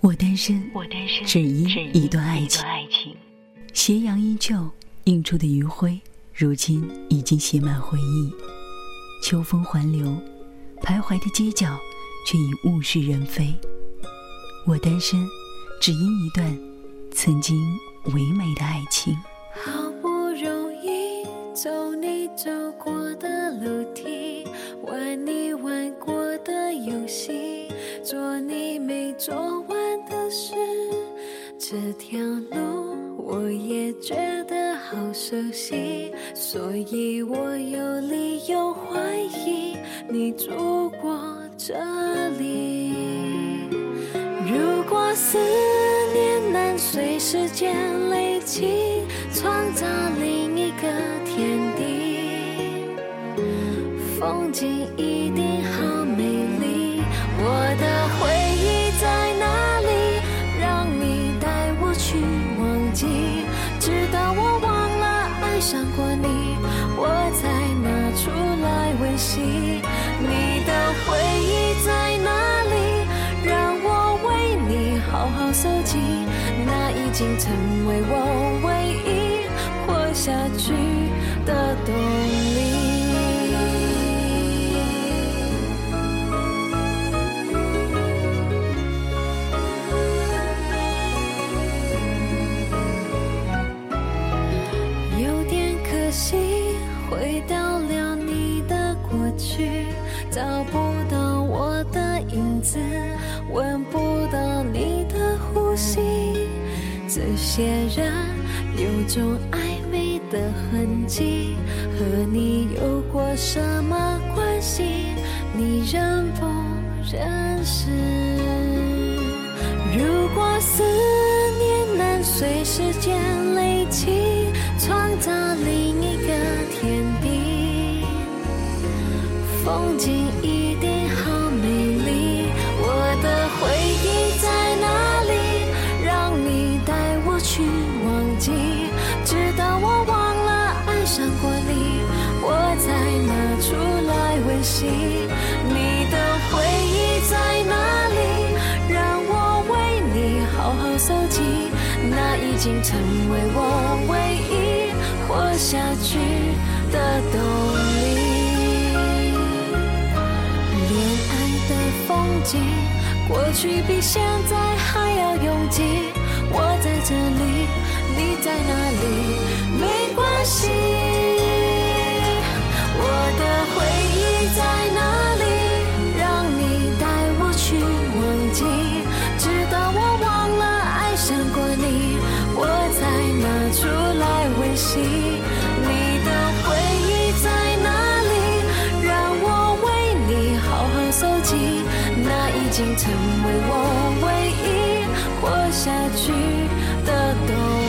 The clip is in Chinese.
我单身，只因一段爱情。斜阳依旧，映出的余晖，如今已经写满回忆。秋风环流，徘徊的街角，却已物是人非。我单身，只因一段曾经唯美的爱情。好不容易走你走过的楼梯，玩你玩过的游戏，做你没做完。的事这条路，我也觉得好熟悉，所以我有理由怀疑你住过这里。如果思念能随时间累积，创造另一个天地，风景一定好美丽。我的回。忆在哪里？让你带我去忘记，直到我忘了爱上过你，我才拿出来温习。你的回忆在哪里？让我为你好好搜集。那已经成为我唯一活下去的动力。找不到我的影子，闻不到你的呼吸，这些人有种暧昧的痕迹，和你有过什么关系？你认不认识？如果思念能随时间累风景一定好美丽。我的回忆在哪里？让你带我去忘记，直到我忘了爱上过你，我才拿出来温习。你的回忆在哪里？让我为你好好搜集，那已经成为我唯一活下去的动力。过去比现在还要拥挤。已经成为我唯一活下去的动力。